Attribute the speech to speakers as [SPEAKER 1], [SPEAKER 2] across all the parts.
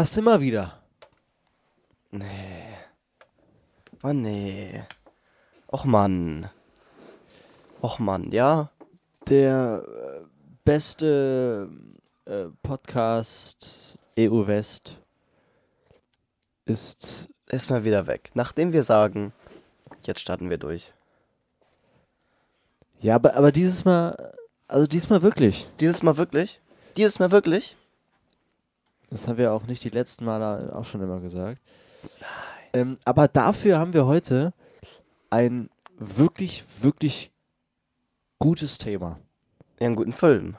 [SPEAKER 1] Das wir wieder.
[SPEAKER 2] Nee. Oh nee. Och Mann. Och Mann, ja.
[SPEAKER 1] Der äh, beste äh, Podcast EU West ist.
[SPEAKER 2] Ist mal wieder weg. Nachdem wir sagen, jetzt starten wir durch.
[SPEAKER 1] Ja, aber, aber dieses Mal. Also diesmal wirklich.
[SPEAKER 2] Dieses Mal wirklich? Dieses Mal wirklich?
[SPEAKER 1] Das haben wir auch nicht die letzten Male auch schon immer gesagt. Ähm, aber dafür haben wir heute ein wirklich, wirklich gutes Thema.
[SPEAKER 2] Ja, einen guten Film.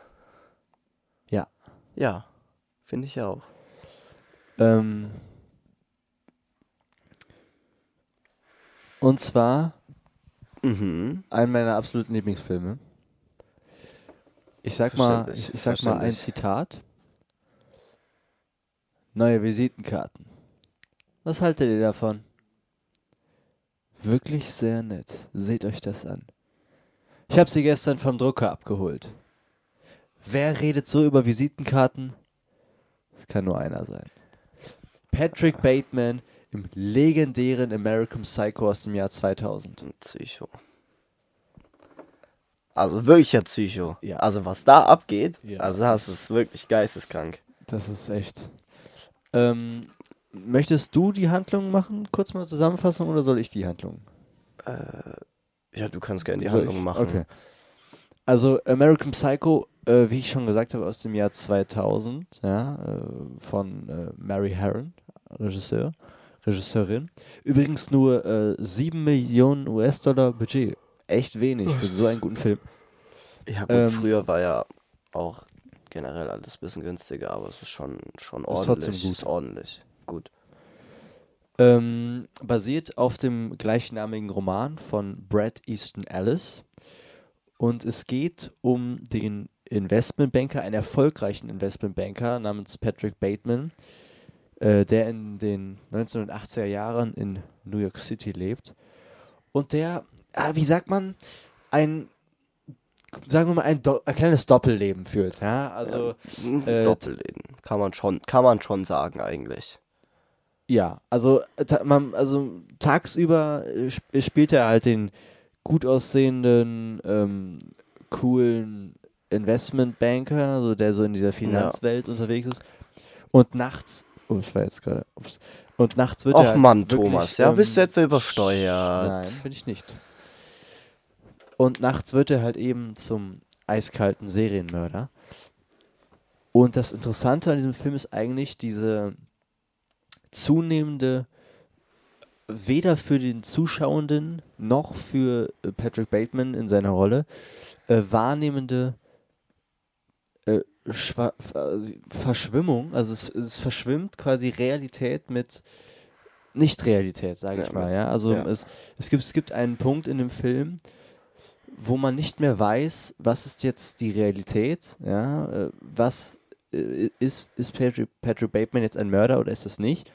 [SPEAKER 1] Ja.
[SPEAKER 2] Ja, finde ich auch.
[SPEAKER 1] Ähm, und zwar
[SPEAKER 2] Mhm.
[SPEAKER 1] einen meiner absoluten Lieblingsfilme. Ich sag mal, ich, ich sag mal ein. Zitat. Neue Visitenkarten. Was haltet ihr davon? Wirklich sehr nett. Seht euch das an. Ich habe sie gestern vom Drucker abgeholt. Wer redet so über Visitenkarten? Das kann nur einer sein. Patrick Bateman im legendären American Psycho aus dem Jahr 2000.
[SPEAKER 2] Ein Psycho. Also wirklicher Psycho.
[SPEAKER 1] Ja.
[SPEAKER 2] Also was da abgeht,
[SPEAKER 1] Ja,
[SPEAKER 2] also das ist wirklich geisteskrank.
[SPEAKER 1] Das ist echt. Ähm, möchtest du die Handlung machen? Kurz mal Zusammenfassung oder soll ich die Handlung?
[SPEAKER 2] Ja, du kannst gerne die
[SPEAKER 1] Soll
[SPEAKER 2] Handlung
[SPEAKER 1] ich?
[SPEAKER 2] machen.
[SPEAKER 1] Okay. Also American Psycho, äh, wie ich schon gesagt habe, aus dem Jahr 2000, ja, äh, von äh, Mary Herron, Regisseur, Regisseurin. Übrigens nur äh, 7 Millionen US-Dollar Budget. Echt wenig für so einen guten Film.
[SPEAKER 2] Ja gut,
[SPEAKER 1] Ähm,
[SPEAKER 2] früher war ja auch generell alles ein bisschen günstiger, aber es ist schon, schon
[SPEAKER 1] Ist
[SPEAKER 2] ordentlich.
[SPEAKER 1] trotzdem gut.
[SPEAKER 2] Ist ordentlich. Gut.
[SPEAKER 1] Ähm, basiert auf dem gleichnamigen Roman von Brad Easton Ellis. Und es geht um den Investmentbanker, einen erfolgreichen Investmentbanker namens Patrick Bateman, äh, der in den 1980er Jahren in New York City lebt. Und der, ah, wie sagt man, ein, sagen wir mal, ein, Do ein kleines Doppelleben führt. Ja, also.
[SPEAKER 2] Ein
[SPEAKER 1] äh,
[SPEAKER 2] Doppelleben. Kann man schon, kann man schon sagen eigentlich.
[SPEAKER 1] Ja, also, äh, ta man, also tagsüber äh, sp spielt er halt den gut aussehenden, ähm, coolen Investmentbanker, also der so in dieser Finanzwelt unterwegs ist. Und nachts, oh, ich war jetzt gerade. Und nachts wird er
[SPEAKER 2] Och
[SPEAKER 1] halt
[SPEAKER 2] Mann,
[SPEAKER 1] wirklich,
[SPEAKER 2] Thomas, ja, bist du
[SPEAKER 1] ähm,
[SPEAKER 2] etwa übersteuert?
[SPEAKER 1] Nein, bin ich nicht. Und nachts wird er halt eben zum eiskalten Serienmörder. Und das Interessante an diesem Film ist eigentlich diese zunehmende, weder für den Zuschauenden noch für äh, Patrick Bateman in seiner Rolle, äh, wahrnehmende äh, Schwa äh, Verschwimmung. Also es, es verschwimmt quasi Realität mit Nicht-Realität, sage ich
[SPEAKER 2] Ja,
[SPEAKER 1] mal. Ja? Also
[SPEAKER 2] ja.
[SPEAKER 1] Es, es, gibt, es gibt einen Punkt in dem Film, wo man nicht mehr weiß, was ist jetzt die Realität, ja, äh, was äh, ist, ist Patrick, Patrick Bateman jetzt ein Mörder oder ist es nicht?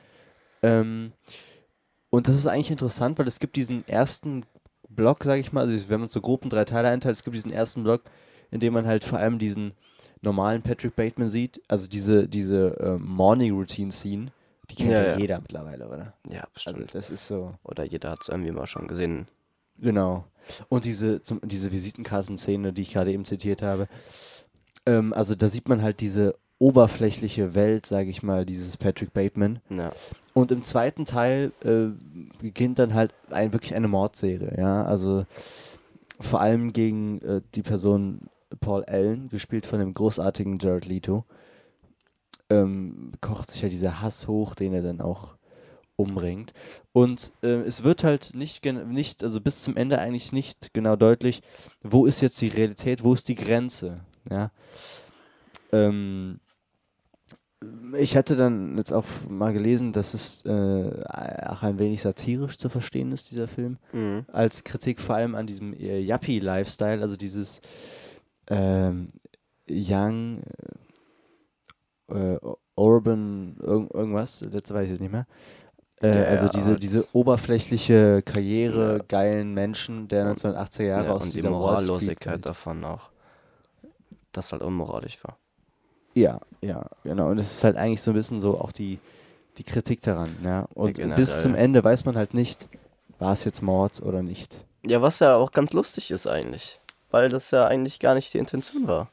[SPEAKER 1] Ähm, und das ist eigentlich interessant, weil es gibt diesen ersten Block, sage ich mal, also wenn man so grob in drei Teile einteilt, es gibt diesen ersten Block, in dem man halt vor allem diesen normalen Patrick Bateman sieht, also diese, diese äh, Morning Routine Scene, die kennt ja,
[SPEAKER 2] Ja, ja.
[SPEAKER 1] jeder mittlerweile, oder?
[SPEAKER 2] Ja,
[SPEAKER 1] Also
[SPEAKER 2] bestimmt.
[SPEAKER 1] das ist so.
[SPEAKER 2] Oder jeder hat es irgendwie mal schon gesehen.
[SPEAKER 1] Genau. Und diese, zum, diese Visitenkarten-Szene, die ich gerade eben zitiert habe, ähm, also da sieht man halt diese oberflächliche Welt, sage ich mal, dieses Patrick Bateman.
[SPEAKER 2] Ja.
[SPEAKER 1] Und im zweiten Teil äh, beginnt dann halt ein, wirklich eine Mordserie, ja. Also vor allem gegen äh, die Person Paul Allen, gespielt von dem großartigen Jared Leto, ähm, kocht sich ja dieser Hass hoch, den er dann auch umbringt. Und äh, es wird halt nicht, nicht, also bis zum Ende eigentlich nicht genau deutlich, wo ist jetzt die Realität, wo ist die Grenze, ja. Ähm, ich hatte dann jetzt auch mal gelesen, dass es äh, auch ein wenig satirisch zu verstehen ist, dieser Film.
[SPEAKER 2] Mhm.
[SPEAKER 1] Als Kritik vor allem an diesem äh, Yuppie-Lifestyle, also dieses ähm, Young, äh, Urban, irg irgendwas, letzte weiß ich jetzt nicht mehr. Äh,
[SPEAKER 2] Der
[SPEAKER 1] also diese, diese oberflächliche Karriere,
[SPEAKER 2] Ja.
[SPEAKER 1] geilen Menschen der 1980er Jahre
[SPEAKER 2] Ja,
[SPEAKER 1] aus
[SPEAKER 2] und die
[SPEAKER 1] dieser Street
[SPEAKER 2] Morallosigkeit davon auch. Das halt unmoralisch war.
[SPEAKER 1] Ja, ja, genau. Und es ist halt eigentlich so ein bisschen so auch die, die Kritik daran. Ja? Und
[SPEAKER 2] Ja,
[SPEAKER 1] bis zum. Ende weiß man halt nicht, war es jetzt Mord oder nicht.
[SPEAKER 2] Ja, was ja auch ganz lustig ist eigentlich. Weil das ja eigentlich gar nicht die Intention war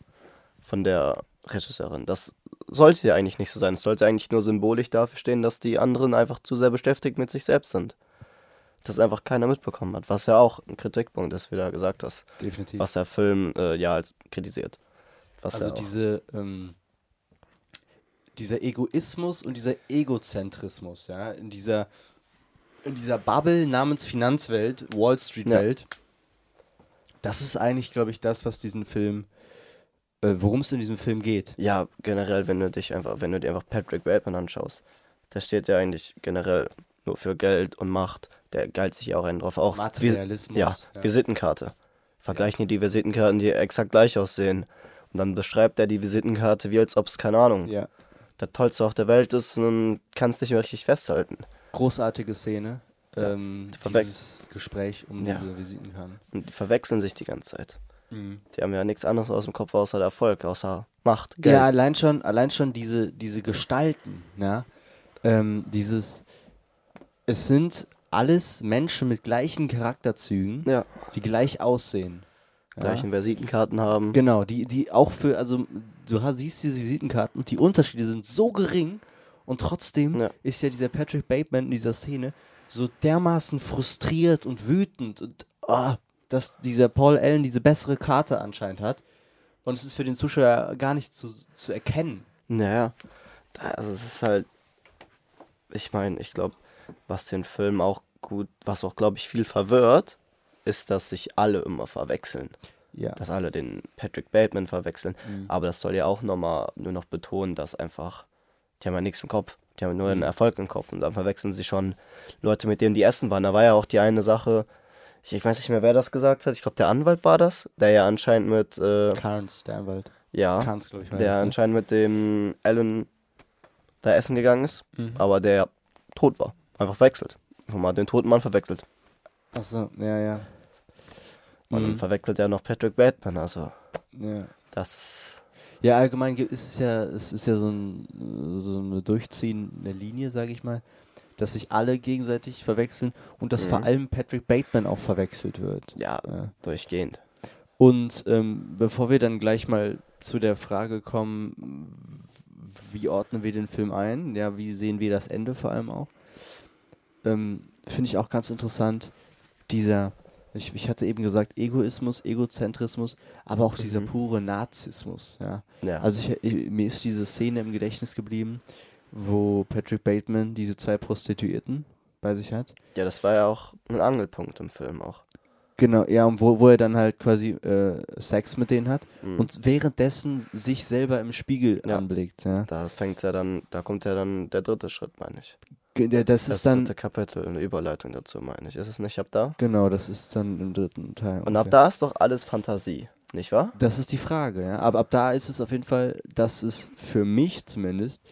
[SPEAKER 2] von der Regisseurin. Das sollte ja eigentlich nicht so sein. Es sollte eigentlich nur symbolisch dafür stehen, dass die anderen einfach zu sehr beschäftigt mit sich selbst sind. Dass einfach keiner mitbekommen hat. Was ja auch ein Kritikpunkt ist, wie du ja gesagt hast.
[SPEAKER 1] Definitiv.
[SPEAKER 2] Was der Film äh, ja als kritisiert. Was
[SPEAKER 1] also
[SPEAKER 2] ja
[SPEAKER 1] diese, ähm, dieser Egoismus und dieser Egozentrismus, ja, in dieser, in dieser Bubble namens Finanzwelt, Wall Street Welt, das ist eigentlich, glaube ich, das, was diesen Film, worum es in diesem Film geht.
[SPEAKER 2] Ja, generell, wenn du dich einfach, wenn du dir einfach Patrick Bateman anschaust, der steht ja eigentlich generell nur für Geld und Macht. Der geilt sich ja auch einen drauf. Auch
[SPEAKER 1] Materialismus,
[SPEAKER 2] Ja,
[SPEAKER 1] ja.
[SPEAKER 2] Visitenkarte. Vergleichen die die Visitenkarten, die exakt gleich aussehen. Und dann beschreibt er die Visitenkarte wie als ob es, keine Ahnung,
[SPEAKER 1] Ja.
[SPEAKER 2] der tollste auf der Welt ist und dann kannst dich richtig festhalten.
[SPEAKER 1] Großartige Szene. Ähm,
[SPEAKER 2] Verwech-
[SPEAKER 1] dieses Gespräch um
[SPEAKER 2] Ja.
[SPEAKER 1] diese Visitenkarten.
[SPEAKER 2] Und die verwechseln sich die ganze Zeit.
[SPEAKER 1] Mhm.
[SPEAKER 2] Die haben ja nichts anderes aus dem Kopf außer der Erfolg, außer Macht, Geld.
[SPEAKER 1] Ja, allein schon, allein schon diese, diese Gestalten, ja. Ähm, dieses, es sind alles Menschen mit gleichen Charakterzügen,
[SPEAKER 2] ja.
[SPEAKER 1] die gleich aussehen. Ja?
[SPEAKER 2] Gleichen Visitenkarten haben.
[SPEAKER 1] Genau, die, die auch für, also du hast, siehst diese Visitenkarten und die Unterschiede sind so gering und trotzdem
[SPEAKER 2] Ja.
[SPEAKER 1] ist ja dieser Patrick Bateman in dieser Szene so dermaßen frustriert und wütend und ah, dass dieser Paul Allen diese bessere Karte anscheinend hat. Und es ist für den Zuschauer gar nicht zu, zu erkennen.
[SPEAKER 2] Naja, also es ist halt, ich meine, ich glaube, was den Film auch gut, was auch, glaube ich, viel verwirrt, ist, dass sich alle immer verwechseln.
[SPEAKER 1] Ja.
[SPEAKER 2] Dass alle den Patrick Bateman verwechseln.
[SPEAKER 1] Mhm.
[SPEAKER 2] Aber das soll ja auch nochmal nur noch betonen, dass einfach, die haben ja nichts im Kopf. Die haben nur einen Erfolg im Kopf. Und dann verwechseln sie schon Leute, mit denen die essen waren. Da war ja auch die eine Sache, ich, ich weiß nicht mehr, wer das gesagt hat. Ich glaube, der Anwalt war das, der ja anscheinend mit, äh,
[SPEAKER 1] Carnes, der Anwalt.
[SPEAKER 2] ja,
[SPEAKER 1] Carnes, glaube ich, war
[SPEAKER 2] der
[SPEAKER 1] das, ne?
[SPEAKER 2] anscheinend mit dem Alan da essen gegangen ist,
[SPEAKER 1] Mhm.
[SPEAKER 2] aber der tot war. Einfach verwechselt. Einfach mal den toten Mann verwechselt.
[SPEAKER 1] Achso, ja, ja.
[SPEAKER 2] Und dann
[SPEAKER 1] Mhm.
[SPEAKER 2] verwechselt er noch Patrick Bateman. Also,
[SPEAKER 1] ja.
[SPEAKER 2] das ist.
[SPEAKER 1] Ja, allgemein ist es ja, es ist ja so, ein, so eine durchziehende Linie, sage ich mal, dass sich alle gegenseitig verwechseln und dass
[SPEAKER 2] Mhm.
[SPEAKER 1] vor allem Patrick Bateman auch verwechselt wird.
[SPEAKER 2] Ja,
[SPEAKER 1] Ja.
[SPEAKER 2] durchgehend.
[SPEAKER 1] Und ähm, bevor wir dann gleich mal zu der Frage kommen, wie ordnen wir den Film ein, ja, wie sehen wir das Ende vor allem auch, ähm, finde ich auch ganz interessant, dieser, ich, ich hatte eben gesagt, Egoismus, Egozentrismus, aber auch dieser
[SPEAKER 2] Mhm.
[SPEAKER 1] pure Narzissmus, ja.
[SPEAKER 2] Ja.
[SPEAKER 1] Also ich, ich, mir ist diese Szene im Gedächtnis geblieben, wo Patrick Bateman diese zwei Prostituierten bei sich hat.
[SPEAKER 2] ja, das war ja auch ein Angelpunkt im Film auch.
[SPEAKER 1] Genau, ja, und wo, wo er dann halt quasi äh, Sex mit denen hat
[SPEAKER 2] Mhm.
[SPEAKER 1] und währenddessen sich selber im Spiegel
[SPEAKER 2] Ja.
[SPEAKER 1] anblickt. Ja.
[SPEAKER 2] da fängt ja dann, da kommt ja dann der dritte Schritt, meine ich.
[SPEAKER 1] Ge- der- Das
[SPEAKER 2] Das
[SPEAKER 1] ist dann,
[SPEAKER 2] dritte Kapitel, eine Überleitung dazu, meine ich. Ist es nicht ab da?
[SPEAKER 1] genau, das ist dann im dritten Teil.
[SPEAKER 2] Und ab
[SPEAKER 1] ungefähr.
[SPEAKER 2] da ist doch alles Fantasie, nicht wahr?
[SPEAKER 1] Das ist die Frage, ja. Aber ab da ist es auf jeden Fall, dass es für mich zumindest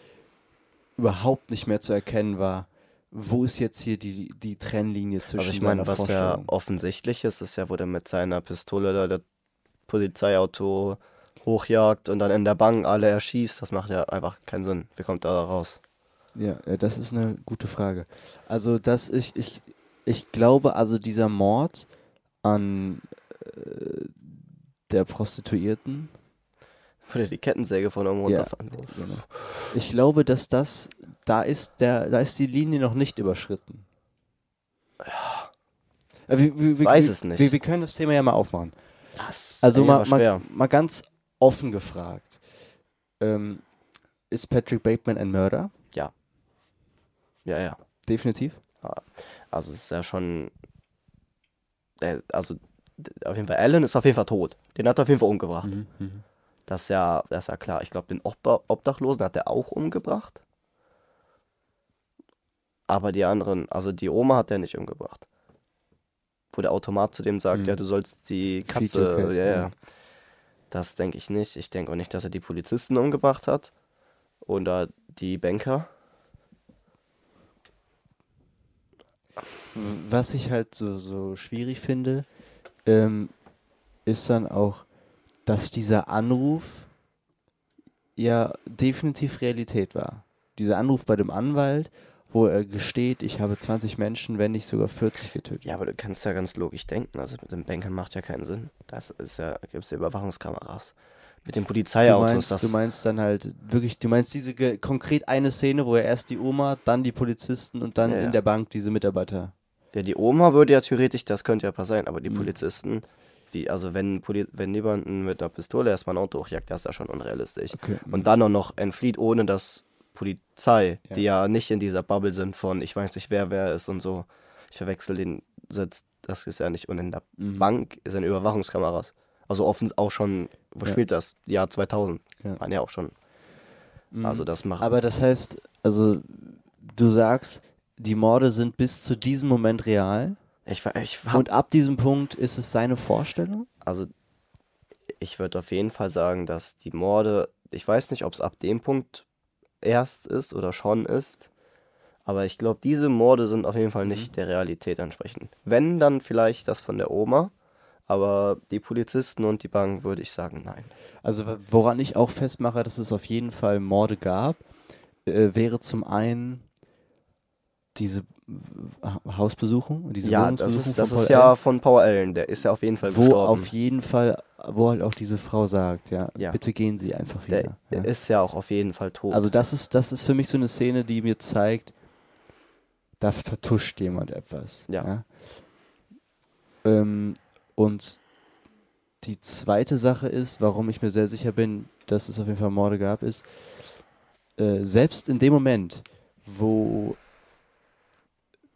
[SPEAKER 1] überhaupt nicht mehr zu erkennen war, wo ist jetzt hier die, die Trennlinie zwischen
[SPEAKER 2] Aber ich meine, was ja offensichtlich ist, ist ja, wo der mit seiner Pistole da das Polizeiauto hochjagt und dann in der Bank alle erschießt. Das macht ja einfach keinen Sinn. Wie kommt er da raus?
[SPEAKER 1] Ja, ja, das ist eine gute Frage. Also, dass ich, ich, ich glaube, also dieser Mord an äh, der Prostituierten,
[SPEAKER 2] Wo der die Kettensäge von oben
[SPEAKER 1] Ja.
[SPEAKER 2] runterfahren.
[SPEAKER 1] genau. ich glaube, dass das, da ist der, da ist die Linie noch nicht überschritten. Ja. Wir, wir, wir,
[SPEAKER 2] weiß es nicht.
[SPEAKER 1] Wir, können das Thema ja mal aufmachen.
[SPEAKER 2] Das
[SPEAKER 1] Also mal, mal, mal ganz offen gefragt. Ähm, ist Patrick Bateman ein Mörder?
[SPEAKER 2] Ja, ja.
[SPEAKER 1] Definitiv.
[SPEAKER 2] Also es ist ja schon. äh, Also auf jeden Fall, Alan ist auf jeden Fall tot. Den hat er auf jeden Fall umgebracht.
[SPEAKER 1] Mhm.
[SPEAKER 2] Das ist ja, das ist ja klar. Ich glaube, den Obdachlosen hat er auch umgebracht. Aber die anderen, also die Oma hat er nicht umgebracht. Wo der Automat zu dem sagt,
[SPEAKER 1] Mhm.
[SPEAKER 2] ja, du sollst die Katze, ja,
[SPEAKER 1] ja.
[SPEAKER 2] ja. Das denke ich nicht. Ich denke auch nicht, dass er die Polizisten umgebracht hat. Oder die Banker.
[SPEAKER 1] Was ich halt so, so schwierig finde, ähm, ist dann auch, dass dieser Anruf ja definitiv Realität war. Dieser Anruf bei dem Anwalt, wo er gesteht, ich habe 20 Menschen, wenn nicht sogar 40 getötet.
[SPEAKER 2] Ja, aber du kannst ja ganz logisch denken. Also mit dem Bankern macht ja keinen Sinn. Das ist ja, gibt es ja Überwachungskameras. Mit den
[SPEAKER 1] Du
[SPEAKER 2] Polizeiautos,
[SPEAKER 1] meinst,
[SPEAKER 2] das.
[SPEAKER 1] du meinst dann halt wirklich, du meinst diese konkret eine Szene, wo er erst die Oma, dann die Polizisten und dann
[SPEAKER 2] Ja, ja.
[SPEAKER 1] in der Bank diese Mitarbeiter.
[SPEAKER 2] Ja, die Oma würde ja theoretisch, das könnte ja passieren, aber die
[SPEAKER 1] Mhm.
[SPEAKER 2] Polizisten, wie, also wenn, Poli wenn jemanden mit einer Pistole erstmal ein Auto hochjagt, das ist ja schon unrealistisch.
[SPEAKER 1] Okay.
[SPEAKER 2] Und dann auch noch entflieht, ohne dass Polizei,
[SPEAKER 1] Ja.
[SPEAKER 2] die ja nicht in dieser Bubble sind von, ich weiß nicht, wer wer ist und so, ich verwechsel den Sitz, das ist ja nicht, und in der
[SPEAKER 1] Mhm.
[SPEAKER 2] Bank sind Überwachungskameras. Also offens auch schon, wo
[SPEAKER 1] Ja.
[SPEAKER 2] spielt das? Jahr 2000,
[SPEAKER 1] Ja.
[SPEAKER 2] waren ja auch schon.
[SPEAKER 1] Mhm.
[SPEAKER 2] Also das macht,
[SPEAKER 1] Aber das heißt, also du sagst, die Morde sind bis zu diesem Moment real
[SPEAKER 2] ich, ich
[SPEAKER 1] und ab diesem Punkt ist es seine Vorstellung?
[SPEAKER 2] also ich würde auf jeden Fall sagen, dass die Morde, ich weiß nicht, ob es ab dem Punkt erst ist oder schon ist, aber ich glaube, diese Morde sind auf jeden Fall nicht der Realität entsprechend. Wenn, dann vielleicht das von der Oma, aber die Polizisten und die Bank würde ich sagen, nein.
[SPEAKER 1] Also woran ich auch festmache, dass es auf jeden Fall Morde gab, äh, wäre zum einen diese Hausbesuchung, diese
[SPEAKER 2] ja, das ist, das ist ja
[SPEAKER 1] Allen,
[SPEAKER 2] von Paul Allen, der ist ja auf jeden Fall
[SPEAKER 1] wo
[SPEAKER 2] gestorben.
[SPEAKER 1] auf jeden Fall, wo halt auch diese Frau sagt, ja,
[SPEAKER 2] Ja.
[SPEAKER 1] bitte gehen Sie einfach
[SPEAKER 2] der,
[SPEAKER 1] wieder.
[SPEAKER 2] der
[SPEAKER 1] ja.
[SPEAKER 2] ist ja auch auf jeden Fall tot.
[SPEAKER 1] Also das ist, das ist für mich so eine Szene, die mir zeigt, da vertuscht jemand etwas.
[SPEAKER 2] Ja.
[SPEAKER 1] Ähm, und die zweite Sache ist, warum ich mir sehr sicher bin, dass es auf jeden Fall Morde gab, ist, äh, selbst in dem Moment, wo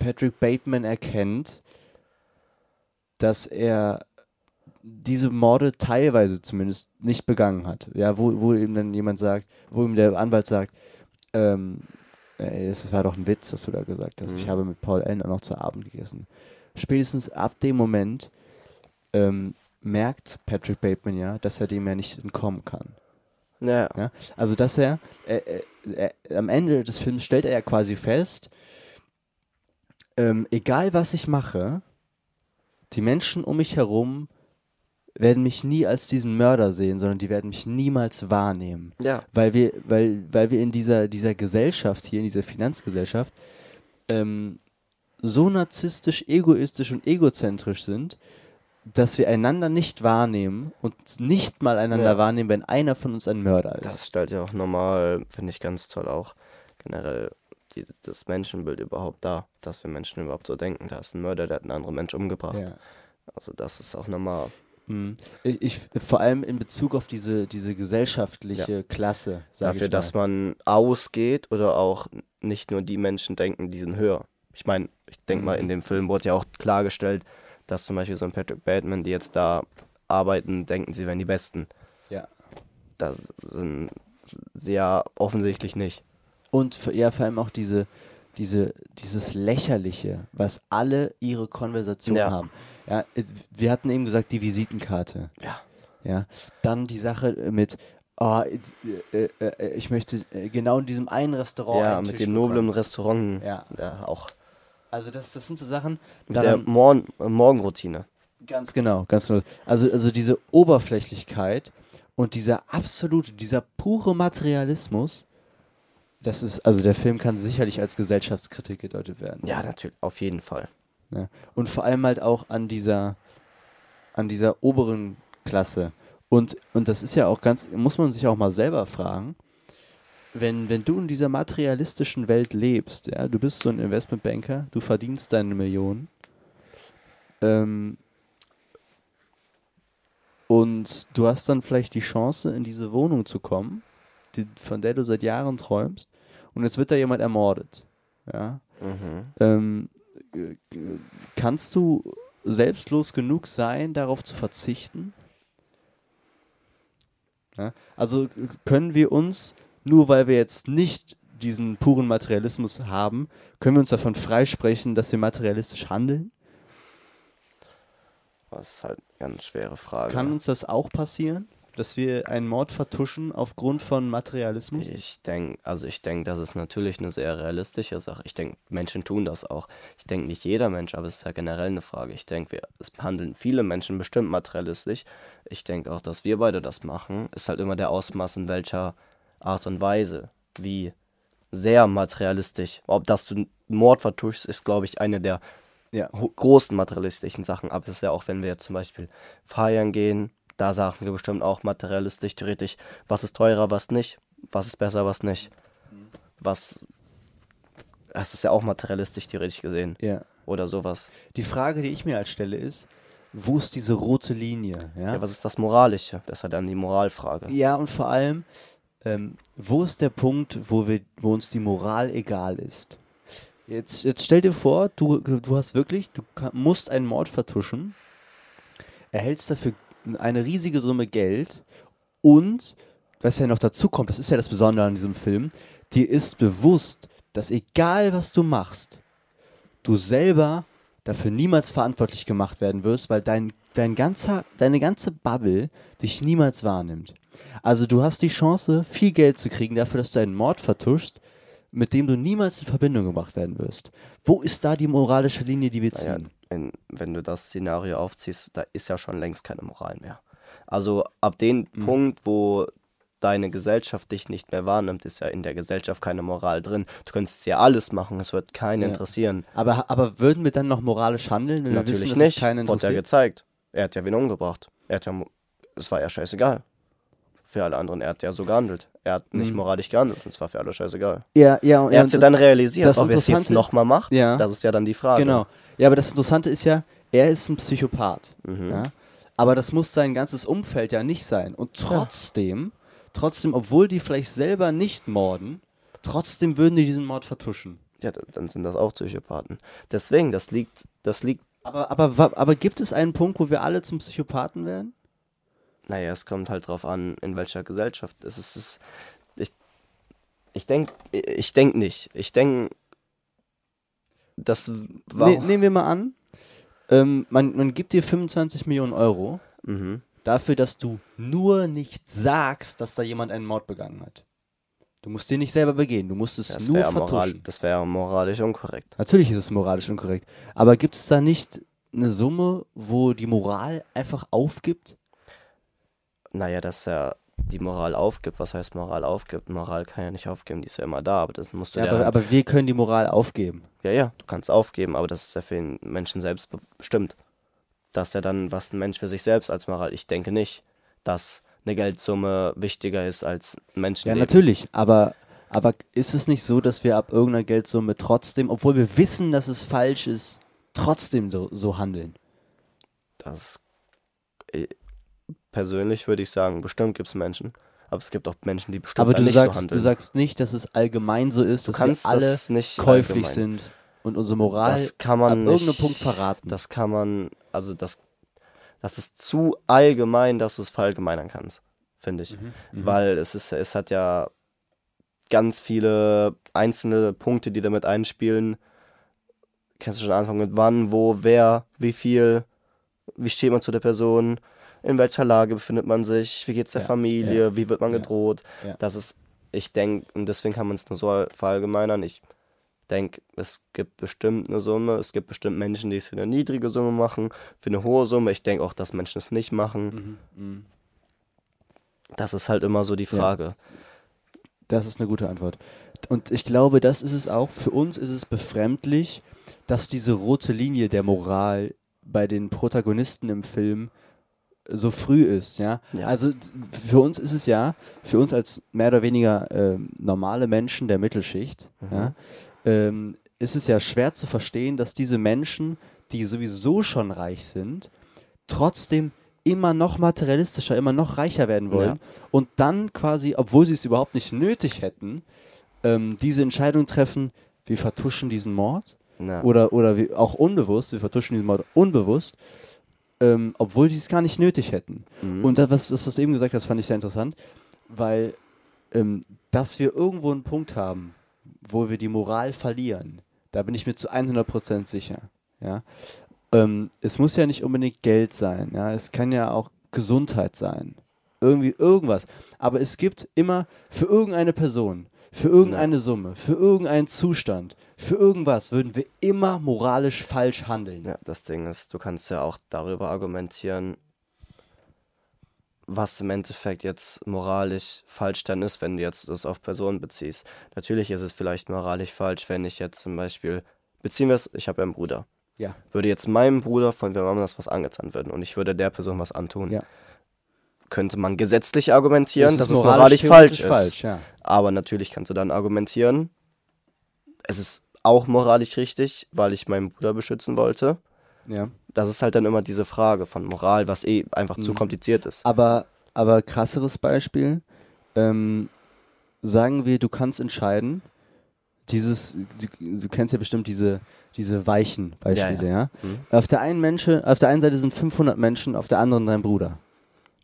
[SPEAKER 1] Patrick Bateman erkennt, dass er diese Morde teilweise zumindest nicht begangen hat. Ja, wo, wo ihm dann jemand sagt, wo ihm der Anwalt sagt, ähm, ey, das war doch ein Witz, was du da gesagt hast. Ich
[SPEAKER 2] Mhm.
[SPEAKER 1] habe mit Paul Allen auch noch zu Abend gegessen. Spätestens ab dem Moment ähm, merkt Patrick Bateman ja, dass er dem ja nicht entkommen kann.
[SPEAKER 2] ja,
[SPEAKER 1] Ja? Also, dass er, äh, äh, äh, am Ende des Films stellt er ja quasi fest, ähm, egal was ich mache, die Menschen um mich herum werden mich nie als diesen Mörder sehen, sondern die werden mich niemals wahrnehmen.
[SPEAKER 2] ja,
[SPEAKER 1] Weil wir, weil, weil wir in dieser, dieser Gesellschaft hier, in dieser Finanzgesellschaft, ähm, so narzisstisch, egoistisch und egozentrisch sind, dass wir einander nicht wahrnehmen und nicht mal einander
[SPEAKER 2] Ja.
[SPEAKER 1] wahrnehmen, wenn einer von uns ein Mörder ist.
[SPEAKER 2] Das stellt ja auch normal, finde ich ganz toll auch generell die, das Menschenbild überhaupt dar, dass wir Menschen überhaupt so denken, da ist ein Mörder, der hat einen anderen Mensch umgebracht.
[SPEAKER 1] ja.
[SPEAKER 2] Also das ist auch normal.
[SPEAKER 1] Mhm. Ich, ich, vor allem in Bezug auf diese, diese gesellschaftliche Klasse, sag
[SPEAKER 2] Dafür,
[SPEAKER 1] ich
[SPEAKER 2] dass
[SPEAKER 1] mal.
[SPEAKER 2] man ausgeht oder auch nicht nur die Menschen denken, die sind höher. Ich meine, ich denke mal,
[SPEAKER 1] Mhm.
[SPEAKER 2] in dem Film wurde ja auch klargestellt, dass zum Beispiel so ein Patrick Bateman, die jetzt da arbeiten, denken, sie wären die Besten.
[SPEAKER 1] Ja.
[SPEAKER 2] Das sind sie ja offensichtlich nicht.
[SPEAKER 1] Und für, ja, vor allem auch diese, diese, dieses Lächerliche, was alle ihre Konversation
[SPEAKER 2] Ja.
[SPEAKER 1] haben. Ja, wir hatten eben gesagt, die Visitenkarte.
[SPEAKER 2] Ja.
[SPEAKER 1] Ja. Dann die Sache mit, oh, ich möchte genau in diesem einen Restaurant.
[SPEAKER 2] ja, mit dem noblen. Restaurant.
[SPEAKER 1] Ja.
[SPEAKER 2] ja auch.
[SPEAKER 1] Also das, das sind so Sachen.
[SPEAKER 2] Mit der äh, Morgenroutine.
[SPEAKER 1] Ganz genau, ganz genau. Also, also diese Oberflächlichkeit und dieser absolute, dieser pure Materialismus, das ist, also der Film kann sicherlich als Gesellschaftskritik gedeutet werden.
[SPEAKER 2] Ja, natürlich, auf jeden Fall.
[SPEAKER 1] Ja. Und vor allem halt auch an dieser, an dieser oberen Klasse. Und, und das ist ja auch ganz, muss man sich auch mal selber fragen, wenn, wenn du in dieser materialistischen Welt lebst, ja, du bist so ein Investmentbanker, du verdienst deine Millionen, ähm, und du hast dann vielleicht die Chance, in diese Wohnung zu kommen, die, von der du seit Jahren träumst, und jetzt wird da jemand ermordet. Ja,
[SPEAKER 2] Mhm.
[SPEAKER 1] ähm, äh, kannst du selbstlos genug sein, darauf zu verzichten? Ja? Also können wir uns, nur weil wir jetzt nicht diesen puren Materialismus haben, können wir uns davon freisprechen, dass wir materialistisch handeln?
[SPEAKER 2] Das ist halt eine ganz schwere Frage.
[SPEAKER 1] Kann uns das auch passieren, dass wir einen Mord vertuschen aufgrund von Materialismus?
[SPEAKER 2] Ich denke, also ich denke, das ist natürlich eine sehr realistische Sache. Ich denke, Menschen tun das auch. Ich denke, nicht jeder Mensch, aber es ist ja generell eine Frage. Ich denke, wir es handeln viele Menschen bestimmt materialistisch. Ich denke auch, dass wir beide das machen. Ist halt immer der Ausmaß, in welcher Art und Weise, wie sehr materialistisch, ob das du Mord vertuschst, ist, glaube ich, eine der
[SPEAKER 1] Ja.
[SPEAKER 2] großen materialistischen Sachen. Aber das ist ja auch, wenn wir jetzt zum Beispiel feiern gehen, da sagen wir bestimmt auch materialistisch, theoretisch, was ist teurer, was nicht, was ist besser, was nicht. Was. Das ist ja auch materialistisch, theoretisch gesehen.
[SPEAKER 1] Ja.
[SPEAKER 2] Oder sowas.
[SPEAKER 1] Die Frage, die ich mir als stelle, ist, wo ist diese rote Linie? Ja,
[SPEAKER 2] Ja, was ist das Moralische? Das ist ja dann die Moralfrage.
[SPEAKER 1] ja und vor allem, ähm, wo ist der Punkt, wo, wir, wo uns die Moral egal ist? Jetzt, jetzt stell dir vor, du, du hast wirklich, du ka- musst einen Mord vertuschen, erhältst dafür eine riesige Summe Geld und, was ja noch dazu kommt, das ist ja das Besondere an diesem Film, dir ist bewusst, dass egal was du machst, du selber dafür niemals verantwortlich gemacht werden wirst, weil dein, dein ganzer, deine ganze Bubble dich niemals wahrnimmt. Also du hast die Chance, viel Geld zu kriegen dafür, dass du einen Mord vertuschst, mit dem du niemals in Verbindung gebracht werden wirst. Wo ist da die moralische Linie, die wir
[SPEAKER 2] Naja,
[SPEAKER 1] ziehen?
[SPEAKER 2] In, wenn du das Szenario aufziehst, da ist ja schon längst keine Moral mehr. Also ab dem
[SPEAKER 1] Mhm.
[SPEAKER 2] Punkt, wo deine Gesellschaft dich nicht mehr wahrnimmt, ist ja in der Gesellschaft keine Moral drin. Du könntest ja alles machen, es wird keinen
[SPEAKER 1] Ja.
[SPEAKER 2] interessieren.
[SPEAKER 1] Aber, aber würden wir dann noch moralisch handeln, wenn wir
[SPEAKER 2] Natürlich
[SPEAKER 1] wissen, dass
[SPEAKER 2] nicht.
[SPEAKER 1] es keinen
[SPEAKER 2] ja
[SPEAKER 1] interessiert?
[SPEAKER 2] gezeigt. Er hat ja wen umgebracht. Er hat ja, es war ja scheißegal. Für alle anderen, er hat ja so gehandelt. Er hat nicht
[SPEAKER 1] Mhm.
[SPEAKER 2] moralisch gehandelt und es war für alle scheißegal.
[SPEAKER 1] Ja, ja, und,
[SPEAKER 2] Er hat es ja dann realisiert,
[SPEAKER 1] das
[SPEAKER 2] ob er es jetzt nochmal macht,
[SPEAKER 1] Ja.
[SPEAKER 2] das ist ja dann die Frage.
[SPEAKER 1] Genau. Ja, aber das Interessante ist ja, er ist ein Psychopath.
[SPEAKER 2] Mhm.
[SPEAKER 1] Ja? Aber das muss sein ganzes Umfeld ja nicht sein. Und trotzdem, trotzdem, obwohl die vielleicht selber nicht morden, trotzdem würden die diesen Mord vertuschen.
[SPEAKER 2] Ja, dann sind das auch Psychopathen. Deswegen, das liegt, das liegt,
[SPEAKER 1] Aber, aber, aber gibt es einen Punkt, wo wir alle zum Psychopathen werden?
[SPEAKER 2] Naja, es kommt halt drauf an, in welcher Gesellschaft. Es ist, es, ich, ich denke, ich denk nicht. Ich denke, das war.
[SPEAKER 1] Ne, nehmen wir mal an, ähm, man, man gibt dir 25 Millionen Euro
[SPEAKER 2] mhm.
[SPEAKER 1] dafür, dass du nur nicht sagst, dass da jemand einen Mord begangen hat. Du musst den nicht selber begehen, du musst es
[SPEAKER 2] Das
[SPEAKER 1] nur
[SPEAKER 2] wäre
[SPEAKER 1] vertuschen.
[SPEAKER 2] moral, das wär moralisch unkorrekt.
[SPEAKER 1] Natürlich ist es moralisch unkorrekt. Aber gibt es da nicht eine Summe, wo die Moral einfach aufgibt?
[SPEAKER 2] Naja, dass er die Moral aufgibt. Was heißt Moral aufgibt? Moral kann ja nicht aufgeben, die ist ja immer da, aber das musst du
[SPEAKER 1] Ja,
[SPEAKER 2] ja.
[SPEAKER 1] aber, aber wir können die Moral aufgeben.
[SPEAKER 2] ja, ja, du kannst aufgeben, aber das ist ja für den Menschen selbst be- bestimmt. Das ist ja dann, was ein Mensch für sich selbst als Moral. Ich denke nicht, dass eine Geldsumme wichtiger ist als ein
[SPEAKER 1] Ja, natürlich. Aber, aber ist es nicht so, dass wir ab irgendeiner Geldsumme trotzdem, obwohl wir wissen, dass es falsch ist, trotzdem so, so handeln?
[SPEAKER 2] Das äh, persönlich würde ich sagen, bestimmt gibt es Menschen, aber es gibt auch Menschen, die bestimmt
[SPEAKER 1] aber du
[SPEAKER 2] nicht
[SPEAKER 1] sagst,
[SPEAKER 2] so
[SPEAKER 1] du
[SPEAKER 2] handeln.
[SPEAKER 1] sagst nicht, dass es allgemein so ist,
[SPEAKER 2] du
[SPEAKER 1] dass
[SPEAKER 2] kannst
[SPEAKER 1] wir alle
[SPEAKER 2] das nicht
[SPEAKER 1] käuflich
[SPEAKER 2] allgemein.
[SPEAKER 1] sind und unsere Moral
[SPEAKER 2] Das kann
[SPEAKER 1] ab
[SPEAKER 2] man nicht.
[SPEAKER 1] irgendeinem Punkt verraten.
[SPEAKER 2] Das kann man, also das, das ist zu allgemein, dass du es verallgemeinern kannst, finde ich.
[SPEAKER 1] Mhm.
[SPEAKER 2] Weil es ist, es hat ja ganz viele einzelne Punkte, die damit einspielen. Kennst du schon anfangen mit wann, wo, wer, wie viel, wie steht man zu der Person, in welcher Lage befindet man sich, wie geht es der
[SPEAKER 1] Ja,
[SPEAKER 2] Familie, wie wird man
[SPEAKER 1] ja,
[SPEAKER 2] gedroht.
[SPEAKER 1] ja.
[SPEAKER 2] Das ist, ich denke, und deswegen kann man es nur so verallgemeinern. Ich denke, es gibt bestimmt eine Summe, es gibt bestimmt Menschen, die es für eine niedrige Summe machen, für eine hohe Summe. Ich denke auch, dass Menschen es nicht machen.
[SPEAKER 1] Mhm. Mhm.
[SPEAKER 2] Das ist halt immer so die Frage.
[SPEAKER 1] Das ist eine gute Antwort. Und ich glaube, das ist es auch. Für uns ist es befremdlich, dass diese rote Linie der Moral bei den Protagonisten im Film so früh ist, ja.
[SPEAKER 2] Ja.
[SPEAKER 1] Also für uns ist es ja, für uns als mehr oder weniger ähm, normale Menschen der Mittelschicht,
[SPEAKER 2] Mhm.
[SPEAKER 1] ja, ähm, ist es ja schwer zu verstehen, dass diese Menschen, die sowieso schon reich sind, trotzdem immer noch materialistischer, immer noch reicher werden wollen und dann quasi, obwohl sie es überhaupt nicht nötig hätten, ähm, diese Entscheidung treffen, wir vertuschen diesen Mord
[SPEAKER 2] Ja.
[SPEAKER 1] oder, oder wir, auch unbewusst, wir vertuschen diesen Mord unbewusst, ähm, obwohl sie es gar nicht nötig hätten.
[SPEAKER 2] Mhm.
[SPEAKER 1] Und das, was, das, was du eben gesagt hast, fand ich sehr interessant, weil ähm, dass wir irgendwo einen Punkt haben, wo wir die Moral verlieren, da bin ich mir zu 100% sicher. Ja? Ähm, es muss ja nicht unbedingt Geld sein, ja? es kann ja auch Gesundheit sein, irgendwie irgendwas. Aber es gibt immer für irgendeine Person, für irgendeine Summe, für irgendeinen Zustand, für irgendwas würden wir immer moralisch falsch handeln.
[SPEAKER 2] Ja, das Ding ist, du kannst ja auch darüber argumentieren, was im Endeffekt jetzt moralisch falsch dann ist, wenn du jetzt das auf Personen beziehst. Natürlich ist es vielleicht moralisch falsch, wenn ich jetzt zum Beispiel, beziehen wir es, ich habe ja einen Bruder.
[SPEAKER 1] Ja.
[SPEAKER 2] Würde jetzt meinem Bruder von wem anders was angetan werden und ich würde der Person was antun,
[SPEAKER 1] Ja.
[SPEAKER 2] Könnte man gesetzlich argumentieren,
[SPEAKER 1] Das
[SPEAKER 2] dass
[SPEAKER 1] ist
[SPEAKER 2] es moralisch
[SPEAKER 1] theoretisch
[SPEAKER 2] falsch ist.
[SPEAKER 1] falsch, ja.
[SPEAKER 2] Aber natürlich kannst du dann argumentieren, es ist auch moralisch richtig, weil ich meinen Bruder beschützen wollte.
[SPEAKER 1] ja.
[SPEAKER 2] Das ist halt dann immer diese Frage von Moral, was eh einfach zu
[SPEAKER 1] Mhm.
[SPEAKER 2] kompliziert ist.
[SPEAKER 1] Aber, aber krasseres Beispiel, ähm, sagen wir, du kannst entscheiden, dieses, du, du kennst ja bestimmt diese, diese weichen Beispiele, ja?
[SPEAKER 2] Mhm.
[SPEAKER 1] Auf der einen Menschen, auf der einen Seite sind 500 Menschen, auf der anderen dein Bruder.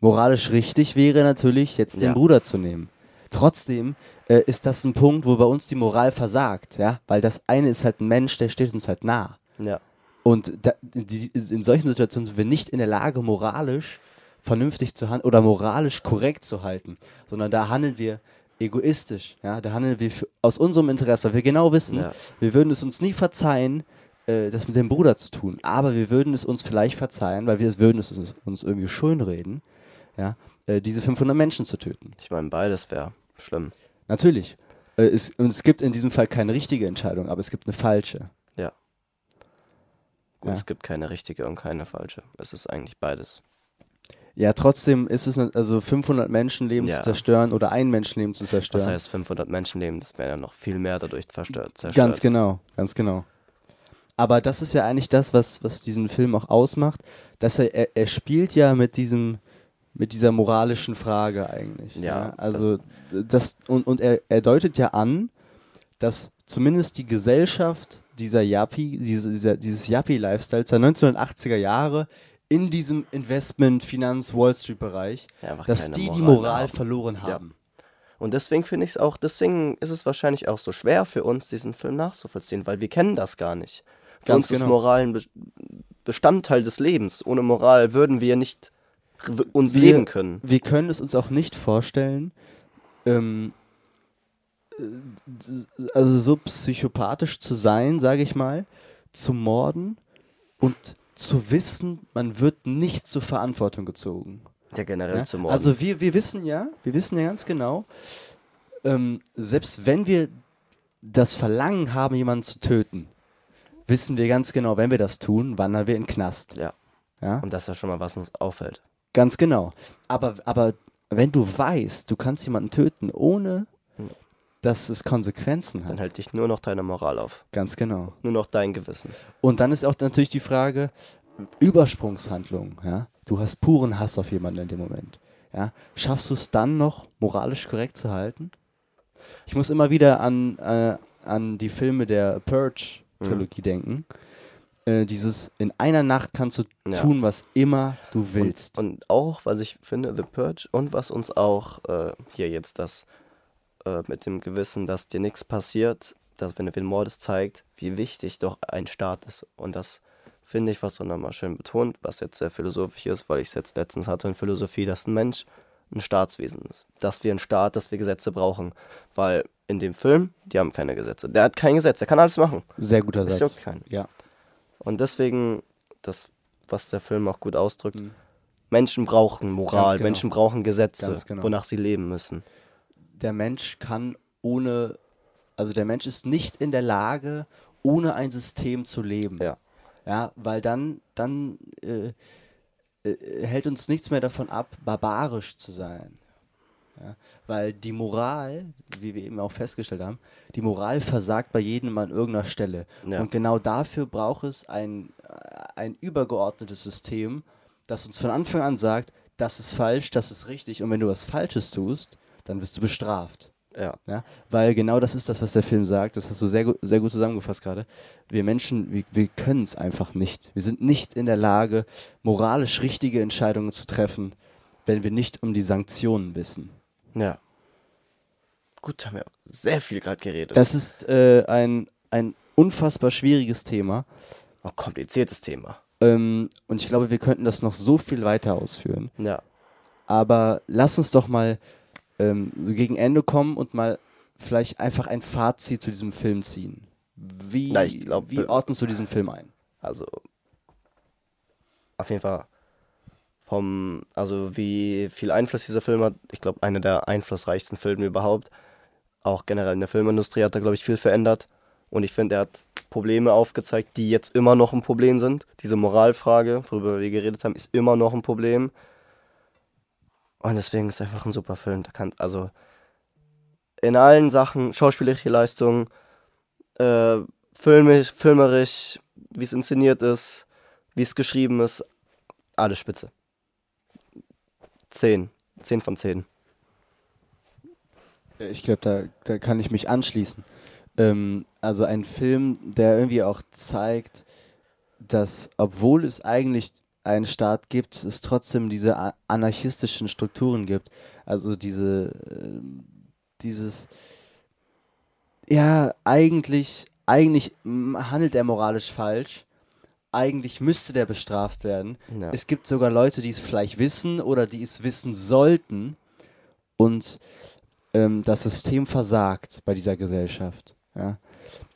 [SPEAKER 1] Moralisch richtig wäre natürlich, jetzt den
[SPEAKER 2] Ja.
[SPEAKER 1] Bruder zu nehmen. Trotzdem äh, ist das ein Punkt, wo bei uns die Moral versagt, ja? Weil das eine ist halt ein Mensch, der steht uns halt nah.
[SPEAKER 2] Ja.
[SPEAKER 1] Und da, die, in solchen Situationen sind wir nicht in der Lage, moralisch vernünftig zu handeln oder moralisch korrekt zu halten, sondern da handeln wir egoistisch. Ja? Da handeln wir für, aus unserem Interesse, weil wir genau wissen,
[SPEAKER 2] Ja.
[SPEAKER 1] wir würden es uns nie verzeihen, äh, das mit dem Bruder zu tun. Aber wir würden es uns vielleicht verzeihen, weil wir es würden es uns, uns irgendwie schönreden, ja? äh, diese 500 Menschen zu töten.
[SPEAKER 2] Ich meine, beides wäre schlimm.
[SPEAKER 1] Natürlich. Äh, es, und es gibt in diesem Fall keine richtige Entscheidung, aber es gibt eine falsche.
[SPEAKER 2] Ja. Gut,
[SPEAKER 1] Ja.
[SPEAKER 2] es gibt keine richtige und keine falsche. Es ist eigentlich beides.
[SPEAKER 1] Ja, trotzdem ist es, ne- also 500 Menschenleben
[SPEAKER 2] Ja.
[SPEAKER 1] zu zerstören oder ein Menschenleben zu zerstören.
[SPEAKER 2] Das heißt, 500 Menschenleben, das wäre ja noch viel mehr dadurch. Zerstört.
[SPEAKER 1] Ganz genau, ganz genau. Aber das ist ja eigentlich das, was, was diesen Film auch ausmacht, dass er, er, er spielt ja mit diesem, mit dieser moralischen Frage eigentlich.
[SPEAKER 2] Ja,
[SPEAKER 1] also das, und, und er, er deutet ja an, dass zumindest die Gesellschaft dieser Yuppie, diese, dieser, dieses Yuppie-Lifestyle der 1980er Jahre in diesem Investment, Finanz, Wall Street-Bereich,
[SPEAKER 2] Ja,
[SPEAKER 1] dass die die
[SPEAKER 2] Moral
[SPEAKER 1] Moral
[SPEAKER 2] haben.
[SPEAKER 1] verloren
[SPEAKER 2] Ja.
[SPEAKER 1] haben.
[SPEAKER 2] Und deswegen finde ich es auch, deswegen ist es wahrscheinlich auch so schwer für uns, diesen Film nachzuvollziehen, weil wir kennen das gar nicht. Für
[SPEAKER 1] Ganz
[SPEAKER 2] uns ist
[SPEAKER 1] genau.
[SPEAKER 2] Moral ein Be Bestandteil des Lebens. Ohne Moral würden wir nicht uns
[SPEAKER 1] Wir-
[SPEAKER 2] leben können.
[SPEAKER 1] Wir können es uns auch nicht vorstellen, ähm, äh, also so psychopathisch zu sein, sage ich mal, zu morden und zu wissen, man wird nicht zur Verantwortung gezogen.
[SPEAKER 2] Ja, generell
[SPEAKER 1] Ja?
[SPEAKER 2] zu morden.
[SPEAKER 1] Also wir, wir wissen ja, wir wissen ja ganz genau, ähm, selbst wenn wir das Verlangen haben, jemanden zu töten, wissen wir ganz genau, wenn wir das tun, wandern wir in den Knast.
[SPEAKER 2] ja,
[SPEAKER 1] Ja?
[SPEAKER 2] und das ist ja schon mal, was uns auffällt.
[SPEAKER 1] Ganz genau. Aber, aber wenn du weißt, du kannst jemanden töten, ohne
[SPEAKER 2] Hm.
[SPEAKER 1] dass es Konsequenzen
[SPEAKER 2] Dann
[SPEAKER 1] hat.
[SPEAKER 2] hält dich nur noch deine Moral auf.
[SPEAKER 1] Ganz genau.
[SPEAKER 2] Nur noch dein Gewissen.
[SPEAKER 1] Und dann ist auch natürlich die Frage, Übersprungshandlung, ja. Du hast puren Hass auf jemanden in dem Moment. Ja. Schaffst du es dann noch, moralisch korrekt zu halten? Ich muss immer wieder an, äh, an die Filme der Purge-Trilogie denken. Äh, dieses, in einer Nacht kannst du
[SPEAKER 2] Ja.
[SPEAKER 1] tun, was immer du willst.
[SPEAKER 2] Und, und auch, was ich finde, The Purge und was uns auch äh, hier jetzt das äh, mit dem Gewissen, dass dir nichts passiert, dass wenn du den Mordes zeigt, wie wichtig doch ein Staat ist. Und das finde ich, was so nochmal schön betont, was jetzt sehr philosophisch ist, weil ich es jetzt letztens hatte in Philosophie, dass ein Mensch ein Staatswesen ist. Dass wir ein Staat, dass wir Gesetze brauchen. Weil in dem Film, die haben keine Gesetze. Der hat kein Gesetz, der kann alles machen.
[SPEAKER 1] Sehr guter Satz. Ja.
[SPEAKER 2] Und deswegen, das, was der Film auch gut ausdrückt,
[SPEAKER 1] Mhm.
[SPEAKER 2] Menschen brauchen Moral,
[SPEAKER 1] genau.
[SPEAKER 2] Menschen brauchen Gesetze,
[SPEAKER 1] genau.
[SPEAKER 2] wonach sie leben müssen.
[SPEAKER 1] der Mensch kann ohne, also der Mensch ist nicht in der Lage, ohne ein System zu leben.
[SPEAKER 2] Ja.
[SPEAKER 1] Ja, weil dann, dann äh, äh, hält uns nichts mehr davon ab, barbarisch zu sein. Ja, weil die Moral, wie wir eben auch festgestellt haben, die Moral versagt bei jedem an irgendeiner Stelle.
[SPEAKER 2] Ja.
[SPEAKER 1] Und genau dafür braucht es ein, ein übergeordnetes System, das uns von Anfang an sagt, das ist falsch, das ist richtig. Und wenn du was Falsches tust, dann wirst du bestraft.
[SPEAKER 2] Ja.
[SPEAKER 1] Ja, weil genau das ist das, was der Film sagt. Das hast du sehr, sehr gut zusammengefasst gerade. Wir Menschen, wir, wir können es einfach nicht. Wir sind nicht in der Lage, moralisch richtige Entscheidungen zu treffen, wenn wir nicht um die Sanktionen wissen.
[SPEAKER 2] Ja. Gut, haben wir sehr viel gerade geredet.
[SPEAKER 1] Das ist äh, ein, ein unfassbar schwieriges Thema.
[SPEAKER 2] Auch kompliziertes Thema.
[SPEAKER 1] Ähm, und ich glaube, wir könnten das noch so viel weiter ausführen.
[SPEAKER 2] Ja.
[SPEAKER 1] Aber lass uns doch mal ähm, so gegen Ende kommen und mal vielleicht einfach ein Fazit zu diesem Film ziehen. Wie,
[SPEAKER 2] Na, ich glaub,
[SPEAKER 1] wie
[SPEAKER 2] äh,
[SPEAKER 1] ordnest du diesen Film ein?
[SPEAKER 2] Also, auf jeden Fall vom, also wie viel Einfluss dieser Film hat. Ich glaube, einer der einflussreichsten Filme überhaupt. Auch generell in der Filmindustrie hat er, glaube ich, viel verändert. Und ich finde, er hat Probleme aufgezeigt, die jetzt immer noch ein Problem sind. Diese Moralfrage, worüber wir geredet haben, ist immer noch ein Problem. Und deswegen ist es einfach ein super Film. Da kann, also in allen Sachen, schauspielerische Leistung, äh, filmisch, filmerisch, wie es inszeniert ist, wie es geschrieben ist, alles spitze. Zehn. Zehn von zehn.
[SPEAKER 1] Ich glaube, da, da kann ich mich anschließen. Ähm, also ein Film, der irgendwie auch zeigt, dass obwohl es eigentlich einen Staat gibt, es trotzdem diese anarchistischen Strukturen gibt. Also diese, äh, dieses, ja, eigentlich, eigentlich handelt er moralisch falsch. Eigentlich müsste der bestraft werden. Ja. Es gibt sogar Leute, die es vielleicht wissen oder die es wissen sollten. Und ähm, das System versagt bei dieser Gesellschaft. Ja?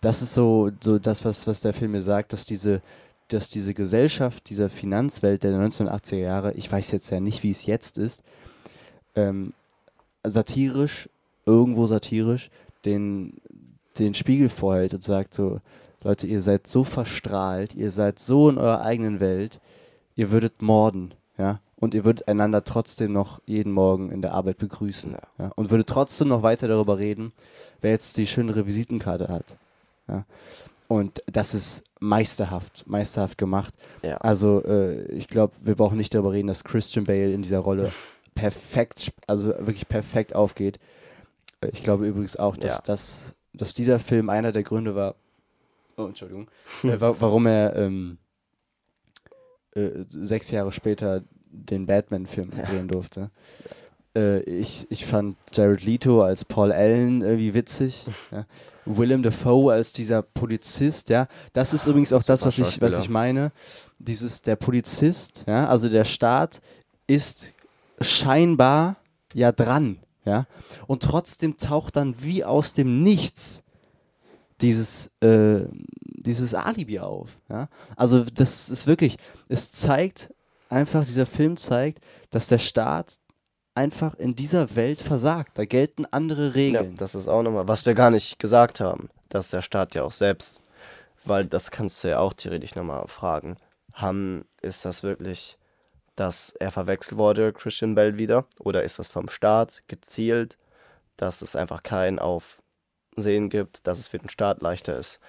[SPEAKER 1] Das ist so, so das, was, was der Film mir sagt, dass diese, dass diese Gesellschaft, dieser Finanzwelt der 1980er Jahre, ich weiß jetzt ja nicht, wie es jetzt ist, ähm, satirisch, irgendwo satirisch, den, den Spiegel vorhält und sagt so, Leute, ihr seid so verstrahlt, ihr seid so in eurer eigenen Welt, ihr würdet morden, ja, und ihr würdet einander trotzdem noch jeden Morgen in der Arbeit begrüßen, ja. ja und würdet trotzdem noch weiter darüber reden, wer jetzt die schönere Visitenkarte hat, ja. Und das ist meisterhaft, meisterhaft gemacht. Ja. Also äh, ich glaube, wir brauchen nicht darüber reden, dass Christian Bale in dieser Rolle perfekt, also wirklich perfekt aufgeht. Äh, ich glaube übrigens auch, dass, ja. dass, dass dieser Film einer der Gründe war, oh, Entschuldigung, äh, warum er ähm, äh, sechs Jahre später den Batman-Film ja. drehen durfte. Äh, ich, ich fand Jared Leto als Paul Allen irgendwie witzig. ja. Willem Dafoe als dieser Polizist, ja. Das ist übrigens auch das, was ich, was ich meine. Dieses, der Polizist, ja, also der Staat ist scheinbar ja dran, ja. Und trotzdem taucht dann wie aus dem Nichts dieses, äh, dieses Alibi auf. Ja? Also das ist wirklich, es zeigt einfach, dieser Film zeigt, dass der Staat einfach in dieser Welt versagt. Da gelten andere Regeln.
[SPEAKER 2] Ja, das ist auch nochmal, was wir gar nicht gesagt haben, dass der Staat ja auch selbst, weil das kannst du ja auch theoretisch nochmal fragen, haben, ist das wirklich, dass er verwechselt wurde, Christian Bell wieder, oder ist das vom Staat gezielt, dass es einfach kein Aufsehen gibt, dass es für den Staat leichter ist?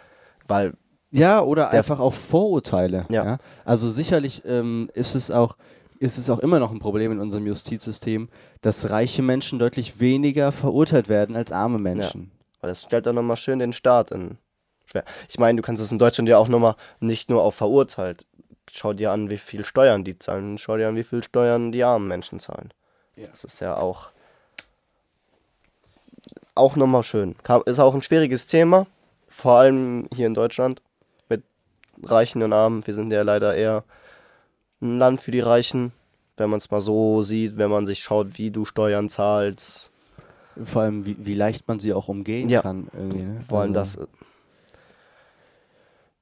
[SPEAKER 2] Weil
[SPEAKER 1] ja, oder einfach auch Vorurteile. Ja. ja? Also sicherlich ähm, ist es auch ist es auch immer noch ein Problem in unserem Justizsystem, dass reiche Menschen deutlich weniger verurteilt werden als arme Menschen. Ja,
[SPEAKER 2] weil das stellt dann nochmal schön den Staat in schwer. Ich meine, du kannst es in Deutschland ja auch nochmal nicht nur auf verurteilt. Schau dir an, wie viel Steuern die zahlen. Schau dir an, wie viel Steuern die armen Menschen zahlen. Ja. Das ist ja auch auch nochmal schön. Ist auch ein schwieriges Thema, vor allem hier in Deutschland mit Reichen und Armen. Wir sind ja leider eher ein Land für die Reichen, wenn man es mal so sieht, wenn man sich schaut, wie du Steuern zahlst.
[SPEAKER 1] Vor allem, wie, wie leicht man sie auch umgehen ja. kann. Irgendwie, ne?
[SPEAKER 2] Vor allem also, das.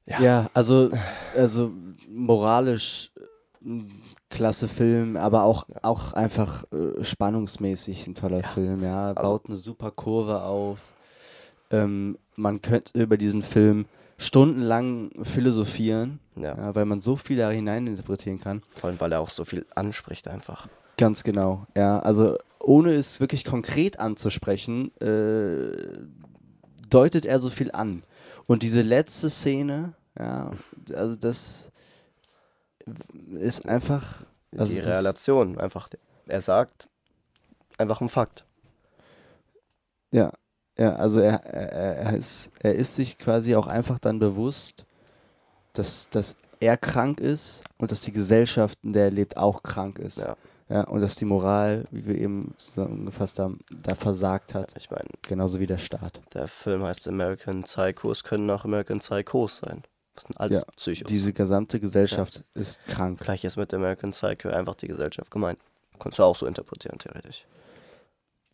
[SPEAKER 1] Ja. ja, also, also moralisch klasse Film, aber auch, ja. auch einfach äh, spannungsmäßig ein toller ja. Film, ja. Also Baut eine super Kurve auf. Ähm, man könnte über diesen Film stundenlang philosophieren, ja. ja. weil man so viel da hineininterpretieren kann.
[SPEAKER 2] Vor allem, weil er auch so viel anspricht einfach.
[SPEAKER 1] Ganz genau, ja. Also ohne es wirklich konkret anzusprechen, äh, deutet er so viel an. Und diese letzte Szene, ja, also das ist einfach.
[SPEAKER 2] Also die Relation, einfach. Er sagt einfach ein Fakt.
[SPEAKER 1] Ja, ja, also er, er, er, ist, er ist sich quasi auch einfach dann bewusst, dass, dass er krank ist und dass die Gesellschaft, in der er lebt, auch krank ist. Ja. Ja, und dass die Moral, wie wir eben zusammengefasst haben, da versagt hat. Ja, ich meine, genauso wie der Staat.
[SPEAKER 2] Der Film heißt American Psychos, können auch American Psychos sein. Das sind alles ja, Psychos.
[SPEAKER 1] Diese gesamte Gesellschaft ja. ist krank.
[SPEAKER 2] Gleich ist mit American Psycho einfach die Gesellschaft gemeint. Kannst du auch so interpretieren, theoretisch.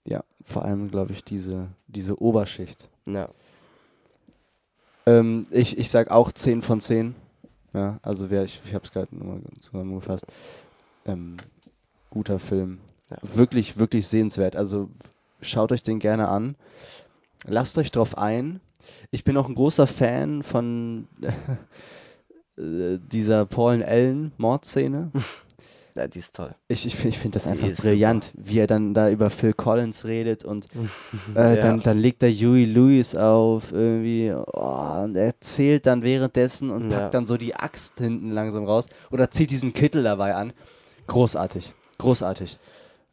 [SPEAKER 1] Ja, vor allem, glaube ich, diese, diese Oberschicht.
[SPEAKER 2] Ja.
[SPEAKER 1] Ähm, ich, ich sag auch 10 von 10. Ja, also wer, ich, ich habe es gerade zusammengefasst. Ähm, guter Film.
[SPEAKER 2] Ja.
[SPEAKER 1] Wirklich, wirklich sehenswert. Also schaut euch den gerne an. Lasst euch drauf ein. Ich bin auch ein großer Fan von äh, dieser Paul Allen Mordszene.
[SPEAKER 2] Ja, die ist toll.
[SPEAKER 1] Ich, ich, ich finde das einfach brillant, wie er dann da über Phil Collins redet und äh,
[SPEAKER 2] Ja.
[SPEAKER 1] dann, dann legt er Huey Lewis auf irgendwie oh, und er zählt dann währenddessen und
[SPEAKER 2] Ja.
[SPEAKER 1] packt dann so die Axt hinten langsam raus oder zieht diesen Kittel dabei an. Großartig, großartig.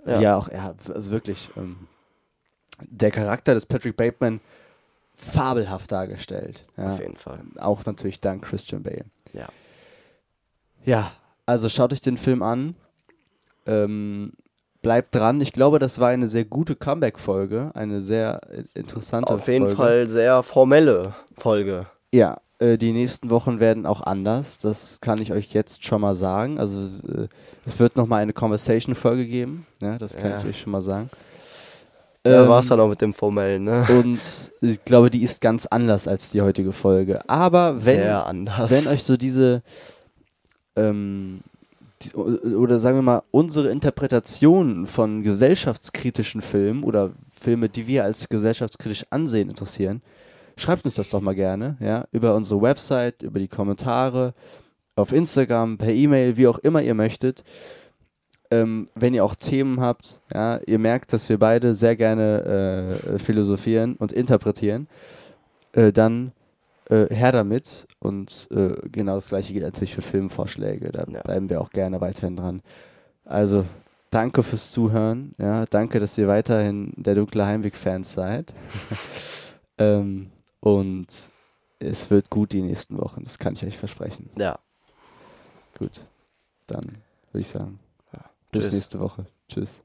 [SPEAKER 2] Ja.
[SPEAKER 1] Ja, auch, ja, also wirklich. Ähm, der Charakter des Patrick Bateman fabelhaft dargestellt. Ja.
[SPEAKER 2] Auf jeden Fall.
[SPEAKER 1] Auch natürlich dank Christian Bale.
[SPEAKER 2] Ja.
[SPEAKER 1] Ja, also schaut euch den Film an. Ähm, bleibt dran. Ich glaube, das war eine sehr gute Comeback-Folge. Eine sehr interessante
[SPEAKER 2] Auf jeden
[SPEAKER 1] Folge.
[SPEAKER 2] Fall sehr formelle Folge.
[SPEAKER 1] Ja, äh, die nächsten Wochen werden auch anders. Das kann ich euch jetzt schon mal sagen. Also äh, es wird nochmal eine Conversation-Folge geben. Ja, das kann
[SPEAKER 2] Ja.
[SPEAKER 1] ich euch schon mal sagen.
[SPEAKER 2] Da
[SPEAKER 1] Ähm,
[SPEAKER 2] war es dann auch mit dem formellen, ne?
[SPEAKER 1] Und ich glaube, die ist ganz anders als die heutige Folge. Aber wenn, wenn euch so diese ähm, die, oder sagen wir mal unsere Interpretation von gesellschaftskritischen Filmen oder Filme, die wir als gesellschaftskritisch ansehen, interessieren, schreibt uns das doch mal gerne, ja, über unsere Website, über die Kommentare, auf Instagram, per E-Mail, wie auch immer ihr möchtet. Ähm, wenn ihr auch Themen habt, ja, ihr merkt, dass wir beide sehr gerne äh, philosophieren und interpretieren, äh, dann äh, her damit. Und äh, genau das gleiche gilt natürlich für Filmvorschläge. Da
[SPEAKER 2] Ja.
[SPEAKER 1] bleiben wir auch gerne weiterhin dran. Also, danke fürs Zuhören. Ja, danke, dass ihr weiterhin der dunkle Heimweg-Fans seid. ähm, und es wird gut die nächsten Wochen, das kann ich euch versprechen.
[SPEAKER 2] ja.
[SPEAKER 1] Gut, dann würde ich sagen. Bis
[SPEAKER 2] Tschüss.
[SPEAKER 1] nächste Woche. Tschüss.